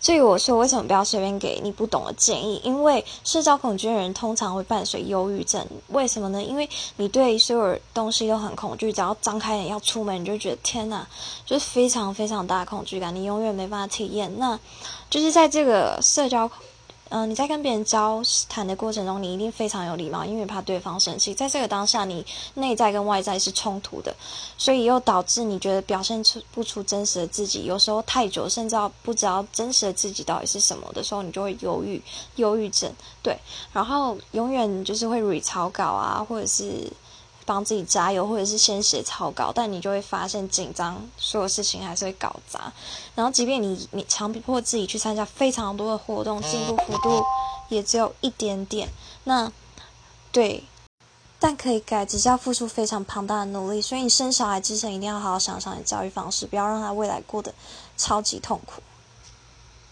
所以我说，为什么不要随便给你不懂的建议？因为社交恐惧的人通常会伴随忧郁症。为什么呢？因为你对所有东西都很恐惧，只要张开眼要出门，你就觉得天哪，就是非常非常大的恐惧感，你永远没办法体验。那就是在这个社交。嗯，你在跟别人交谈的过程中，你一定非常有礼貌，因为怕对方生气。在这个当下，你内在跟外在是冲突的，所以又导致你觉得表现出不出真实的自己。有时候太久，甚至不知道真实的自己到底是什么的时候，你就会忧郁、忧郁症。对，然后永远就是会 re 草稿啊，或者是。帮自己加油，或者是先写草稿，但你就会发现紧张，所有事情还是会搞砸。然后，即便你你强迫自己去参加非常多的活动，进步幅度也只有一点点。那对，但可以改，只是要付出非常庞大的努力。所以，你生小孩之前一定要好好想想你教育方式，不要让他未来过得超级痛苦。